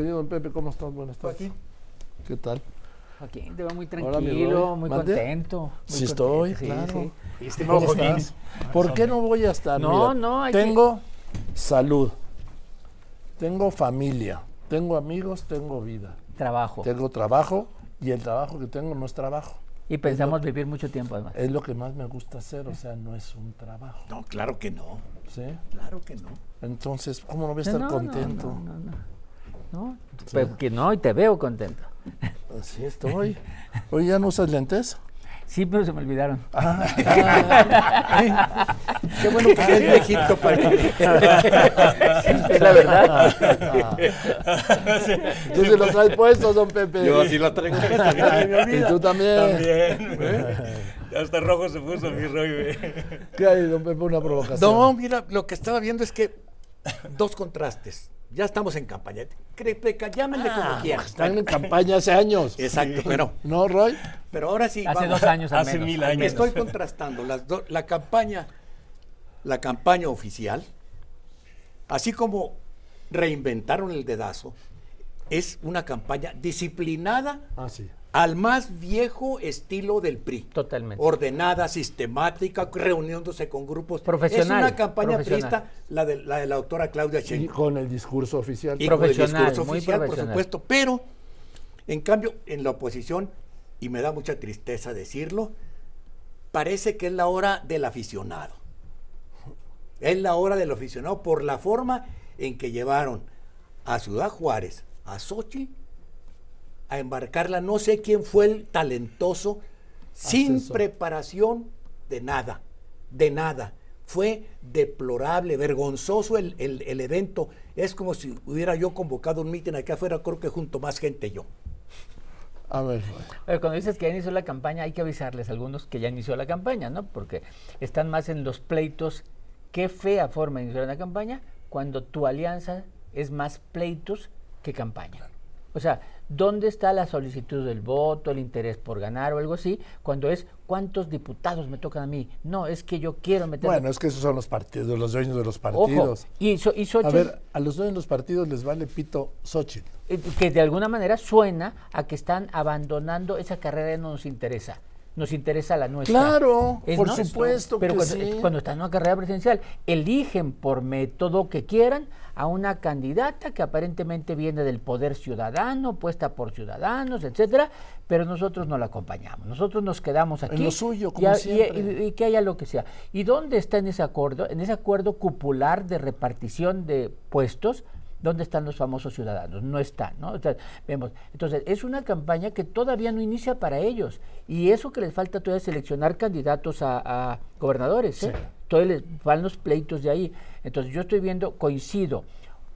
Querido don Pepe, ¿cómo estás? Buenas tardes. Joaquín. ¿Qué tal? Joaquín, te veo muy tranquilo, muy ¿Mande? contento. muy Sí contento, estoy, sí, claro. sí. Estimado ¿Cómo Joaquín. estás? ¿Por qué no voy a estar? No, Mira, no, hay que- Tengo salud, tengo familia, tengo amigos, tengo vida, Trabajo. tengo trabajo y el trabajo que tengo no es trabajo. Y pensamos vivir mucho tiempo además. Es lo que más me gusta hacer, o sea, no es un trabajo. No, claro que no. ¿sí? Claro que no. Entonces, ¿cómo no voy a estar No, no, contento? No, no, no. Pero que no, y te veo contento. Así estoy. Oye, ¿ya no usas lentes? Sí, pero se me olvidaron. Qué bueno que eres viejito para que... es la verdad. Tú se lo traes puesto, don Pepe. Yo así la traigo Y tú también. También, güey. Hasta rojo se puso mi Roy, güey. ¿Qué hay, don Pepe? Una provocación. No, mira, lo que estaba viendo es que dos contrastes. Ya estamos en campaña. Cre- Llámenle como quieran. Están en campaña hace años. Exacto, pero, ¿No, Roy? pero ahora sí. Hace vamos. dos años al Hace menos, mil años. Estoy contrastando las do- la campaña, la campaña oficial, así como reinventaron el dedazo, es una campaña disciplinada Ah, sí. Al más viejo estilo del PRI. Totalmente. Ordenada, sistemática, reuniéndose con grupos. Profesional, Es una campaña profesional. priista, la de la, de la doctora Claudia Y Sheinbaum. con el discurso oficial. Y con el Profesional, discurso muy oficial, por profesional. supuesto. Pero, en cambio, en la oposición, y me da mucha tristeza decirlo, parece que es la hora del aficionado. Es la hora del aficionado por la forma en que llevaron a Ciudad Juárez, a Xochitl, a embarcarla. No sé quién fue el talentoso, sin preparación de nada, de nada. Fue deplorable, vergonzoso el, el- el evento. Es como si hubiera yo convocado un mitin acá afuera, creo que junto más gente yo. A ver, Pero cuando dices que ya inició la campaña, hay que avisarles a algunos que ya inició la campaña, ¿no? Porque están más en los pleitos. Qué fea forma de iniciar una campaña cuando tu alianza es más pleitos que campaña. O sea, ¿dónde está la solicitud del voto, el interés por ganar o algo así? Cuando es cuántos diputados me tocan a mí. No, es que yo quiero meter. bueno, es que esos son los partidos, los dueños de los Ojo, partidos. y, so- y A ver, a los dueños de los partidos les vale pito Xochitl. eh, que de alguna manera suena a que están abandonando esa carrera no nos interesa. Nos interesa la nuestra. Claro, Es por supuesto Pero que cuando, sí. cuando están en una carrera presidencial, eligen por método que quieran a una candidata que aparentemente viene del poder ciudadano, puesta por ciudadanos, etcétera, pero nosotros no la acompañamos. Nosotros nos quedamos aquí. lo suyo, y como y- siempre. y- y que haya lo que sea. ¿Y dónde está en ese acuerdo? En ese acuerdo cupular de repartición de puestos, ¿dónde están los famosos ciudadanos? No están, ¿no? O sea, vemos. Entonces, es una campaña que todavía no inicia para ellos. Y eso que les falta todavía es seleccionar candidatos a, a gobernadores, ¿eh? Sí. Todavía les van los pleitos de ahí. Entonces, yo estoy viendo, coincido,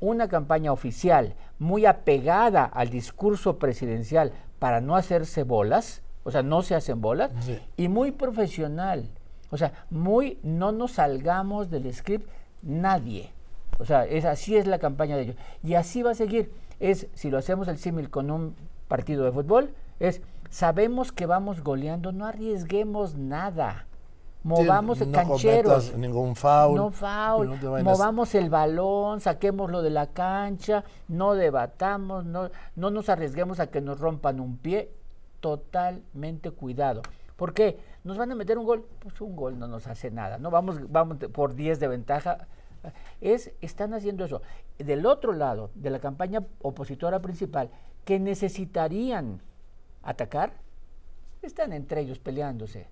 una campaña oficial muy apegada al discurso presidencial para no hacerse bolas, o sea, no se hacen bolas, Sí. y muy profesional. O sea, muy no nos salgamos del script nadie. O sea, es, así es la campaña de ellos. Y así va a seguir. Es, si lo hacemos el símil con un partido de fútbol, es, sabemos que vamos goleando, no arriesguemos nada. Movamos Sí, el no cancheros. ningún foul, No foul. no Movamos el balón, saquémoslo de la cancha, no debatamos, no, no nos arriesguemos a que nos rompan un pie. Totalmente cuidado. ¿Por qué? ¿Nos van a meter un gol? Pues un gol no nos hace nada. No vamos, vamos por 10 de ventaja. Es, están haciendo eso. Del otro lado, de la campaña opositora principal, que necesitarían atacar, están entre ellos peleándose.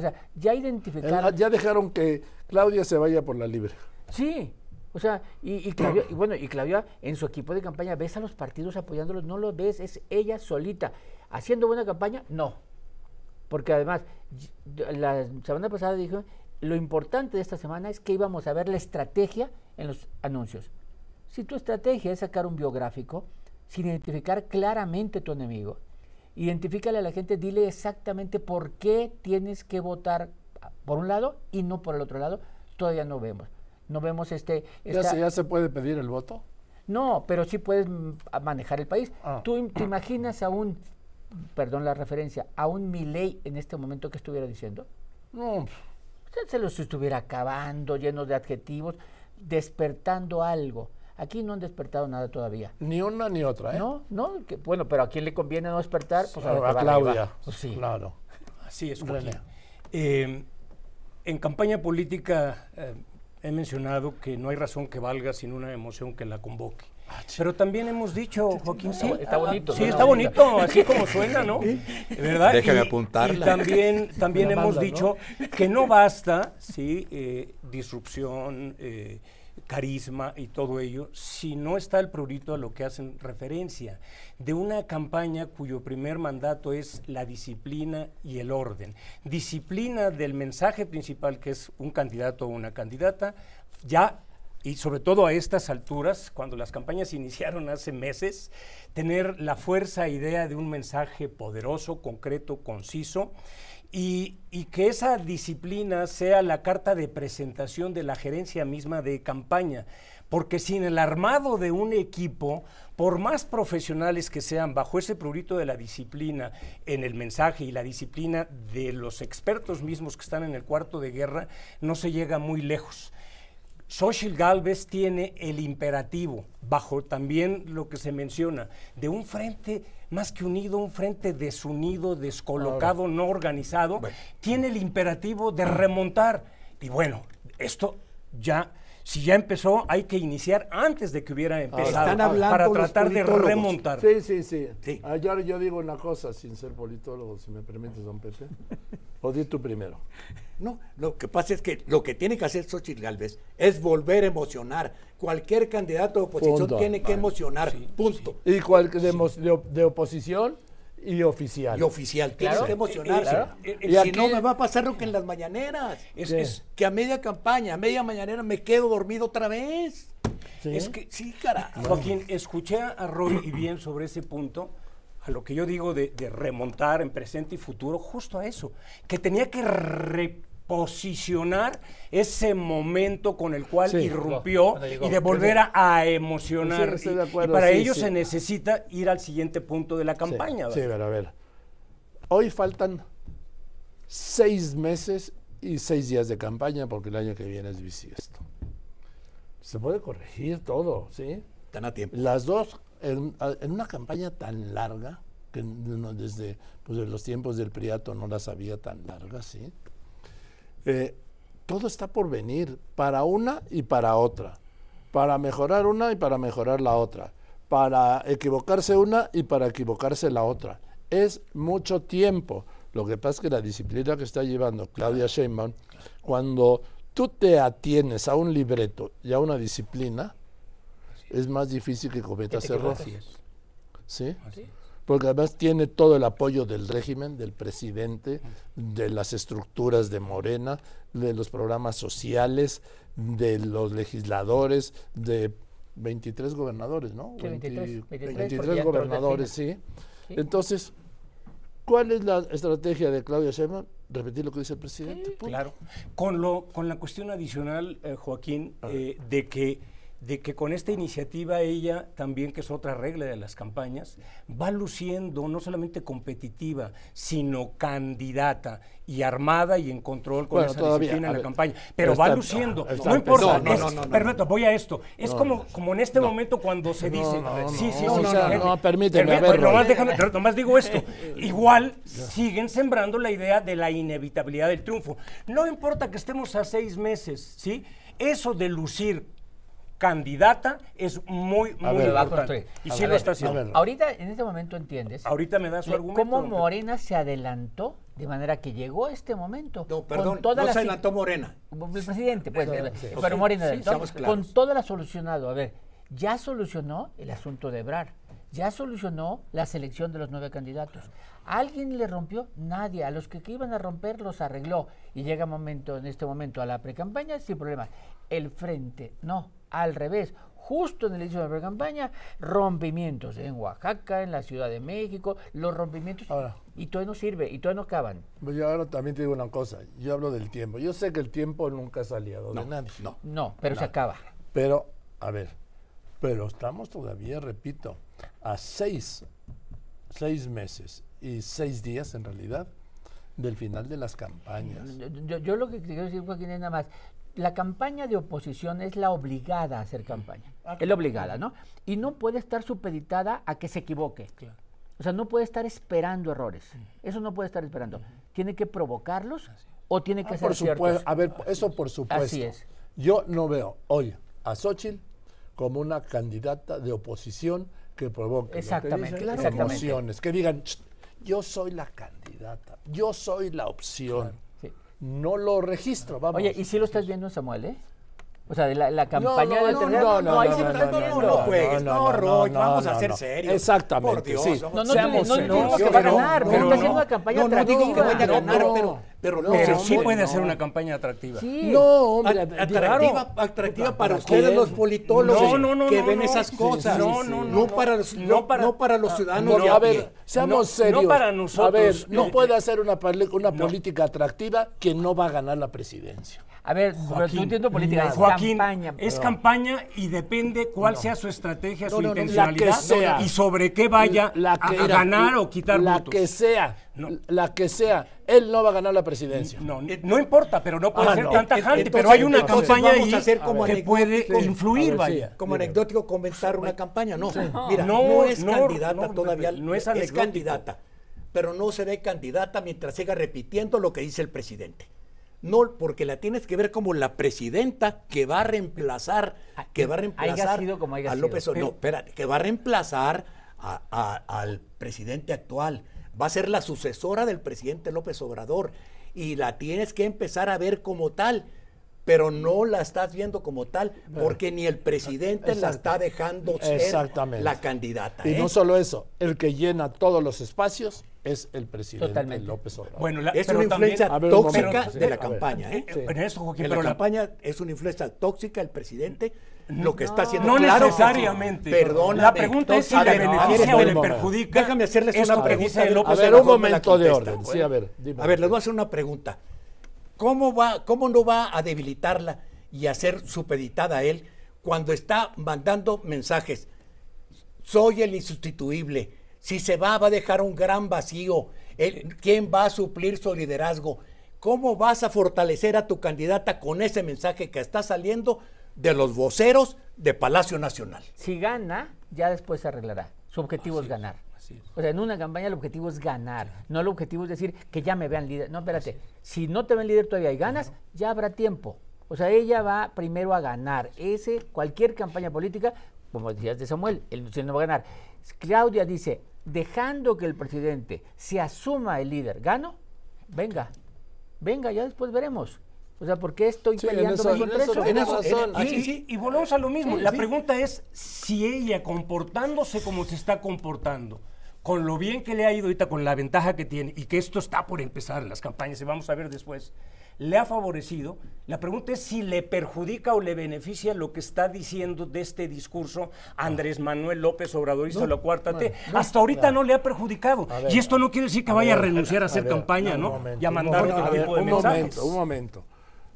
O sea, ya identificaron. Ya dejaron que Claudia se vaya por la libre. Sí, o sea, y, y Claudia, y bueno, y Claudia en su equipo de campaña, ¿ves a los partidos apoyándolos? No lo ves, es ella solita. ¿Haciendo buena campaña? No. Porque además, la semana pasada dijo, lo importante de esta semana es que íbamos a ver la estrategia en los anuncios. Si tu estrategia es sacar un biográfico, sin identificar claramente tu enemigo, identifícale a la gente, dile exactamente por qué tienes que votar por un lado y no por el otro lado, todavía no vemos. No vemos este... ¿Ya, se, ¿Ya se puede pedir el voto? no, pero sí puedes manejar el país. Ah. ¿Tú te imaginas a un, perdón la referencia, a un Milei en este momento que estuviera diciendo? No, Se- se los estuviera acabando, llenos de adjetivos, despertando algo. Aquí no han despertado nada todavía. Ni una ni otra, ¿eh? No, no, que- bueno, pero a quién le conviene no despertar, pues a, a, Claudia. Pues sí. Claro. Así es. Eh, en campaña política eh, he mencionado que no hay razón que valga sin una emoción que la convoque. Pero también hemos dicho, Joaquín, sí, Está bonito, sí, está bonito. así como suena, ¿no? ¿Verdad? Déjame Y- apuntarla. Y también, también hemos banda, ¿no? dicho que no basta, sí, eh, disrupción, eh, carisma y todo ello, si no está el prurito a lo que hacen referencia, de una campaña cuyo primer mandato es la disciplina y el orden. Disciplina del mensaje principal, que es un candidato o una candidata, ya y sobre todo a estas alturas, cuando las campañas iniciaron hace meses, tener la fuerza e idea de un mensaje poderoso, concreto, conciso, y, que esa disciplina sea la carta de presentación de la gerencia misma de campaña. Porque sin el armado de un equipo, por más profesionales que sean, bajo ese prurito de la disciplina en el mensaje y la disciplina de los expertos mismos que están en el cuarto de guerra, no se llega muy lejos. Xochitl Galvez tiene el imperativo, bajo también lo que se menciona, de un frente más que unido, un frente desunido, descolocado, no organizado, tiene el imperativo de remontar. Y bueno, esto ya, si ya empezó, hay que iniciar antes de que hubiera empezado, Están para tratar de remontar. Sí, sí, sí. Sí. Ah, yo, yo digo una cosa, sin ser politólogo, si me permites, don Pepe. O di tú primero. No, lo que pasa es que lo que tiene que hacer Xochitl Galvez es volver a emocionar. Cualquier candidato de oposición Punto. tiene que emocionar, punto. Y cual, de, de op- de oposición y oficial. Y oficial, tienes Claro. que emocionarse. Claro. Y si no, me va a pasar lo que en las mañaneras. Es, Sí. es- Que a media campaña, a media mañanera me quedo dormido otra vez. Sí. es que Sí, carajo. Joaquín, escuché a Roy y bien sobre ese punto, a lo que yo digo de, de remontar en presente y futuro, justo a eso, que tenía que reposicionar ese momento con el cual Sí. irrumpió llegó. y de volver a, a emocionar. Sí, y, de y acuerdo, para sí, ello sí. se necesita ir al siguiente punto de la campaña. Sí, pero a ver. Hoy faltan seis meses y seis días de campaña porque el año que viene es bisiesto. Se puede corregir todo, ¿sí? Están a tiempo. Las dos, en, una campaña tan larga, que no- desde pues, de los tiempos del Priato no las había tan largas, ¿sí? Eh, todo está por venir, para una y para otra. Para mejorar una y para mejorar la otra. Para equivocarse una y para equivocarse la otra. Es mucho tiempo. Lo que pasa es que la disciplina que está llevando Claudia Sheinbaum, cuando tú te atienes a un libreto y a una disciplina, es más difícil que cometas errores. equivocas. ¿Sí? Porque además tiene todo el apoyo del régimen, del presidente, de las estructuras de Morena, de los programas sociales, de los legisladores, de 23 gobernadores, ¿no? Sí, 23, 23, 23 porque ya entró el gobernadores, sí. Sí. Entonces, ¿cuál es la estrategia de Claudia Sheinbaum? Repetir lo que dice el presidente. punto. Claro. Con, lo, con la cuestión adicional, eh, Joaquín, eh, de, que, de que con esta iniciativa ella también, que es otra regla de las campañas, va luciendo no solamente competitiva, sino candidata y armada y en control con Bueno, esa todavía, disciplina en la ver, campaña. Pero está- va luciendo. está no importa. empezando. es- No, no, no, no, perfecto, voy a esto. Es No, como, no. como en este momento cuando se dice. no, sí, no, sí, no, sí, sea, no, permíteme, Permíteme, a ver, nomás, déjame, nomás digo esto. Igual siguen sembrando la idea de la inevitabilidad del triunfo. No importa que estemos a seis meses, ¿sí? Eso de lucir candidata es muy, A muy ver, importante. Y A sí ver, lo está haciendo. Ahorita, en este momento, entiendes Ahorita me da su argumento. cómo. Morena se adelantó de manera que llegó a este momento. No, con perdón, toda no la se adelantó Morena. El presidente, pues, sí. pero Morena sí, adelantó, seamos con todo la solucionado. A ver, ya solucionó el asunto de Ebrar, ya solucionó la selección de los nueve candidatos. ¿A ¿Alguien le rompió? Nadie. A los que, que iban a romper los arregló. Y llega momento, en este momento a la precampaña sin problema. El frente, no, al revés. Justo en el inicio de la precampaña, rompimientos en Oaxaca, en la Ciudad de México, los rompimientos. Ahora. y todavía no sirve, y todavía no acaban. Pues yo ahora también te digo una cosa. Yo hablo del tiempo. Yo sé que el tiempo nunca es aliado de nadie. No. No, pero se acaba. Pero, a ver, pero estamos todavía, repito, a seis, seis meses y seis días en realidad del final de las campañas. Yo, yo- yo lo que quiero decir, Joaquín, es nada más, la campaña de oposición es la obligada a hacer campaña. Es la obligada, ¿no? Y no puede estar supeditada a que se equivoque. O sea, no puede estar esperando errores. Eso no puede estar esperando. Tiene que provocarlos o tiene que Ah, ser por ciertos. supuesto, a ver, eso por supuesto. Así es. Yo no veo hoy a Xochitl como una candidata de oposición que provoque que Exactamente, dicen, exactamente. emociones, que digan, "Ch, yo soy la candidata, yo soy la opción. No lo registro, vamos. Oye, y si lo estás viendo, Samuel, ¿eh? O sea, de la, la campaña no, de no, tercera- no, no, ahí no, sí lo no, no, no, no juegues, no, Roy, vamos a ser no. serios. Exactamente, Por Dios, sí. No, no, Seamos no, no, digo que va a ganar, no, pero no, está haciendo una campaña no, no digo que vaya a ganar, No, pero, pero no, Pero No, sí no, puede no. ser una campaña atractiva. Sí. No, hombre, atractiva, claro. atractiva para ¿Para ustedes los politólogos No, no, no, que no, ven no. esas Sí, cosas. sí, no, no, no, no, para los, no no, para- no para los ciudadanos No, a ver, seamos No- no serios. para nosotros. A ver, no Eh, puede hacer una, una política atractiva que no va a ganar la presidencia. A ver, pero tú Joaquín, entiendo política, es Joaquín, campaña. es pero- campaña y depende cuál sea su estrategia, No, su no, no, la intencionalidad que sea. y sobre qué vaya La a- que- a, ganar o quitar La votos. que sea, No. la que sea, él no va a ganar la presidencia. No, no importa, pero no puede Ah, ser no. tan tajante, Entonces- pero hay una entonces campaña ahí a hacer como que puede Sí. influir, vaya. sí. Como anecdótico comenzar una campaña, no. Mira, No, no, es no, candidata no, todavía, no es es, candidata, pero no será candidata mientras siga repitiendo lo que dice el presidente. No, porque la tienes que ver como la presidenta que va a reemplazar, que va a reemplazar sido como haya a López. Obrador. No, espérate, que va a reemplazar a- a- al presidente actual. Va a ser la sucesora del presidente López Obrador. Y la tienes que empezar a ver como tal. Pero no la estás viendo como tal, porque ni el presidente la está dejando ser Exactamente. la candidata. Y ¿eh? no solo eso, el que llena todos los espacios es el presidente Totalmente. López Obrador. Bueno, la- es una también- influencia ver, tóxica momento, de la campaña. ¿eh? Sí. En eso, Joaquín, En la pero la- campaña es una influencia tóxica el presidente, lo que está haciendo. No Claro necesariamente. Perdóname. La pregunta es si le beneficia o le perjudica. Déjame hacerles una que pregunta de López a ver, un momento de orden. Sí, a ver, dime. A ver, les voy a hacer una pregunta. ¿Cómo, va, ¿Cómo no va a debilitarla y hacer supeditada a él cuando está mandando mensajes? Soy el insustituible. Si se va, va a dejar un gran vacío. ¿Quién va a suplir su liderazgo? ¿Cómo vas a fortalecer a tu candidata con ese mensaje que está saliendo de los voceros de Palacio Nacional? Si gana, ya después se arreglará. Su objetivo es ganar. O sea, en una campaña el objetivo es ganar. No el objetivo es decir que ya me vean líder. No, espérate. Si no te ven líder todavía y ganas, ya habrá tiempo. O sea, ella va primero a ganar. Ese, cualquier campaña política, como decías de Samuel, él no va a ganar. Claudia dice, dejando que el presidente se asuma el líder, ¿gano? Venga, venga, ya después veremos. O sea, ¿por qué estoy Sí, en peleando eso- contra en eso eso? tienes eso- razón. en- Y, sí, y- y volvemos a lo mismo. Sí, la sí. pregunta es si ella comportándose como se está comportando, con lo bien que le ha ido ahorita, con la ventaja que tiene, y que esto está por empezar en las campañas, y vamos a ver después, le ha favorecido. La pregunta es si le perjudica o le beneficia lo que está diciendo de este discurso Andrés Manuel López Obrador hizo la cuarta T. Hasta ahorita no le ha perjudicado. ver, y esto no quiere decir que a vaya ver, a renunciar a, hacer ver, campaña, ¿no? momento, y a mandar momento, otro tipo de un mensajes. momento, un momento,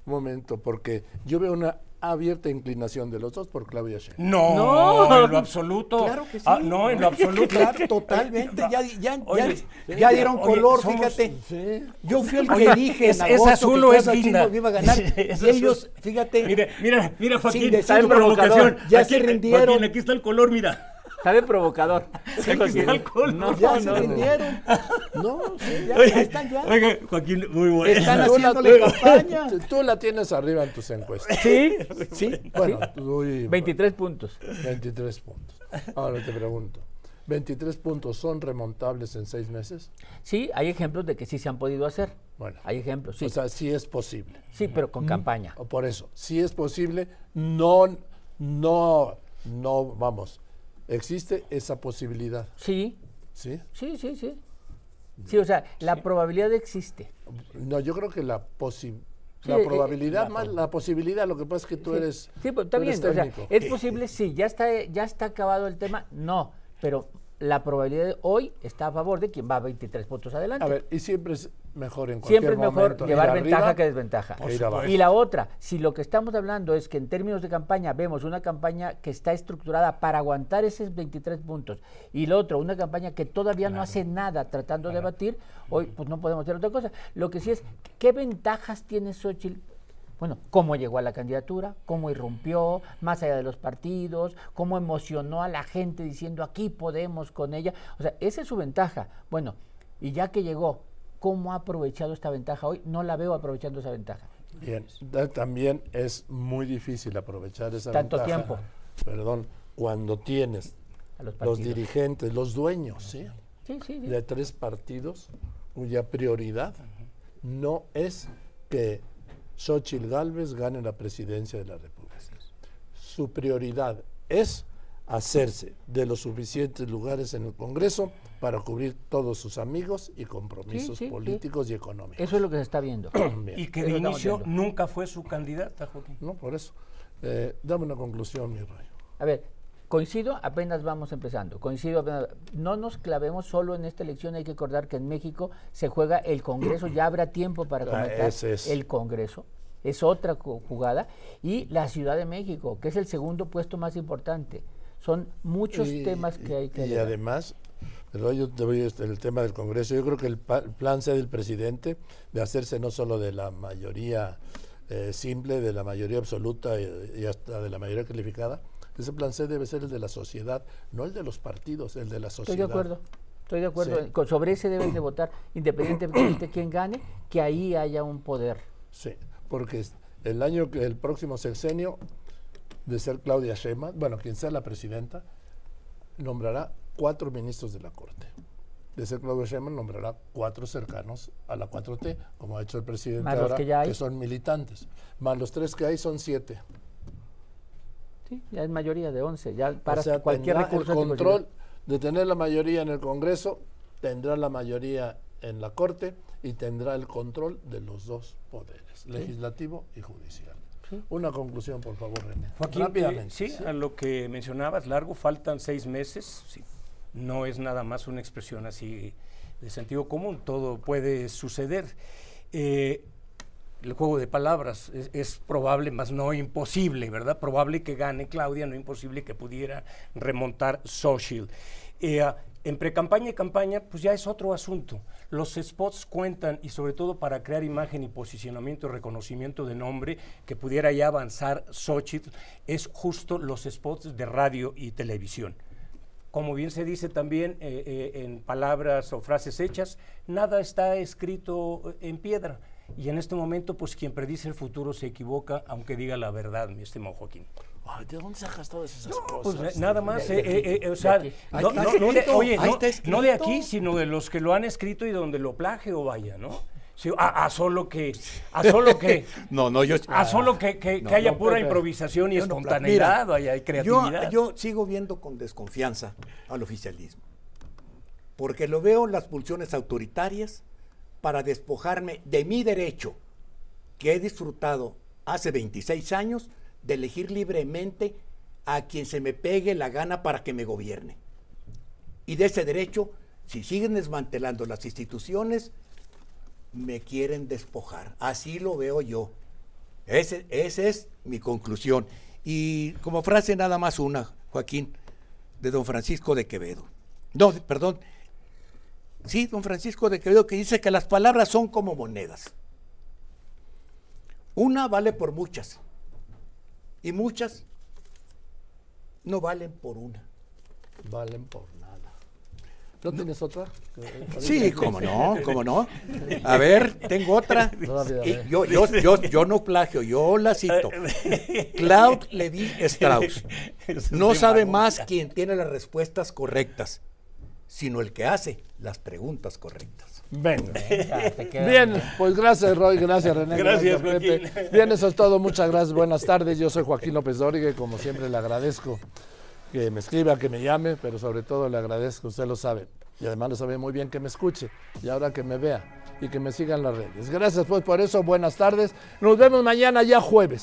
un momento, porque yo veo una abierta inclinación de los dos por Claudia Sheinbaum. No, No. en lo absoluto. Claro que sí. Ah, no, en lo absoluto. Claro, totalmente. Ya, ya, Oye, ya, ya dieron oye, color, somos- fíjate. Sí. Yo fui el que Oye, dije es- en es agosto azul que o es. Sheinbaum iba a ganar. Es y ellos, fíjate, Mira, mira, mira, Joaquín, está en provocación. Ya Aquí- se rindieron. Joaquín, aquí está el color, mira. Provocador. Sí, está el color. No, ya no, se no. rindieron. No, sí. Ya, están ya. Oiga, Joaquín, muy bueno. Están Tú la- haciéndole campaña. tú- Tú la tienes arriba en tus encuestas. Sí, Sí, Bueno, tú y- 23 puntos. 23 puntos. Ahora te pregunto, ¿23 puntos son remontables en seis meses? Sí, hay ejemplos de que sí se han podido hacer. Bueno. Hay ejemplos, sí. O sea, sí es posible. sí, pero con campaña. O por eso, si es posible, no, no, no, vamos, existe esa posibilidad, Sí, ¿sí? sí, sí, sí. Sí, o sea, la probabilidad existe. No, yo creo que la posi- Sí, la eh, probabilidad la más la posibilidad, lo que pasa es que tú Sí. eres, Sí, pero está bien. eres O sea, es posible, sí, ya está, ya está acabado el tema. No, pero la probabilidad de hoy está a favor de quien va 23 puntos adelante. A ver, y siempre es mejor en cualquier Siempre es mejor momento llevar ventaja arriba que desventaja. Y la otra, si lo que estamos hablando es que en términos de campaña vemos una campaña que está estructurada para aguantar esos 23 puntos y lo otro, una campaña que todavía no hace nada tratando de batir, hoy pues no podemos hacer otra cosa. Lo que sí es, ¿qué ventajas tiene Xochitl? Bueno, cómo llegó a la candidatura, cómo irrumpió, más allá de los partidos, cómo emocionó a la gente diciendo aquí podemos con ella. O sea, esa es su ventaja. Bueno, y ya que llegó, ¿cómo ha aprovechado esta ventaja hoy? No la veo aprovechando esa ventaja. Bien, también es muy difícil aprovechar esa Tanto ventaja, tiempo. Perdón, cuando tienes A los los dirigentes, los dueños, ¿sí? Sí, sí, sí. de tres partidos cuya prioridad no es que Xochitl Gálvez gane la presidencia de la República. Su prioridad es hacerse de los suficientes lugares en el Congreso para cubrir todos sus amigos y compromisos Sí, sí, sí. políticos y económicos. Eso es lo que se está viendo. Bien. Y que de inicio nunca fue su candidata, Joaquín. No, por eso. Eh, dame una conclusión, mi rayo. A ver, coincido, apenas vamos empezando. Coincido, apenas- no nos clavemos solo en esta elección. Hay que recordar que en México se juega el Congreso. Ya habrá tiempo para Ah, comentar es. el Congreso. Es otra ju- jugada. Y la Ciudad de México, que es el segundo puesto más importante. Son muchos Y- temas que hay que Y además, pero yo te voy a este, el tema del Congreso. Yo creo que el, pa- el plan sea del presidente de hacerse no solo de la mayoría eh, simple, de la mayoría absoluta y, y hasta de la mayoría calificada. Ese plan C debe ser el de la sociedad, no el de los partidos, el de la sociedad. Estoy de acuerdo. Estoy de acuerdo. Sí. Sobre ese deben de votar, independientemente de quién gane, que ahí haya un poder. Sí, porque el año que el próximo sexenio de ser Claudia Sheinbaum, bueno, quien sea la presidenta, nombrará cuatro ministros de la Corte. De ser Claudia Sheinbaum nombrará cuatro cercanos a la 4T, como ha hecho el presidente ahora, que ya hay. son militantes. Más los tres que hay son siete. Sí, ya es mayoría de 11. Ya para o sea, cualquier tendrá recurso el control de tener la mayoría en el Congreso, tendrá la mayoría en la Corte y tendrá el control de los dos poderes, legislativo y judicial. Una conclusión, por favor, René. Joaquín, eh, Rápidamente. sí, a lo que mencionabas, largo, faltan seis meses. sí, no es nada más una expresión así de sentido común, todo puede suceder. Eh, el juego de palabras es, probable, más no imposible, ¿verdad? Probable que gane Claudia, no imposible que pudiera remontar Social. en precampaña y campaña, pues ya es otro asunto. Los spots cuentan y sobre todo para crear imagen y posicionamiento y reconocimiento de nombre que pudiera ya avanzar Xochitl, es justo los spots de radio y televisión. Como bien se dice también eh, eh, en palabras o frases hechas, nada está escrito en piedra. Y en este momento, pues quien predice el futuro se equivoca, aunque diga la verdad, mi estimado Joaquín. Ay, ¿De dónde sacas todas esas Pues cosas? eh, nada más, eh, eh, eh, o sea, no, no- no de, escrito, no, no aquí, sino de los que lo han escrito y donde lo plagio vaya, ¿no? Sí, a, a solo que, a solo que, No, no, yo. a solo que, que- No, que haya no, pura improvisación y yo no espontaneidad, Mira, haya hay yo, creatividad. yo sigo viendo con desconfianza al oficialismo. Porque lo veo en las pulsiones autoritarias para despojarme de mi derecho, que he disfrutado hace 26 años, de elegir libremente a quien se me pegue la gana para que me gobierne. Y de ese derecho, si siguen desmantelando las instituciones, me quieren despojar. Así lo veo yo. Ese, esa es mi conclusión. Y como frase nada más una, Joaquín, de don Francisco de Quevedo. No, perdón. Sí, don Francisco de Quevedo, que dice que las palabras son como monedas. Una vale por muchas. Y muchas no valen por una. Valen por nada. ¿No tienes otra? Sí, cómo no, cómo no. A ver, tengo otra. Y yo, yo, yo, yo no plagio, yo la cito. Claude Levi Strauss. No sabe más quien tiene las respuestas correctas, sino el que hace las preguntas correctas. Venga. Bien, pues gracias Roy, gracias René, Gracias, Pepe. Joaquín. Bien, eso es todo, muchas gracias, buenas tardes, yo soy Joaquín López Dóriga y como siempre le agradezco que me escriba, que me llame, pero sobre todo le agradezco, usted lo sabe, y además lo sabe muy bien que me escuche y ahora que me vea y que me siga en las redes. Gracias pues por eso, buenas tardes, nos vemos mañana ya jueves.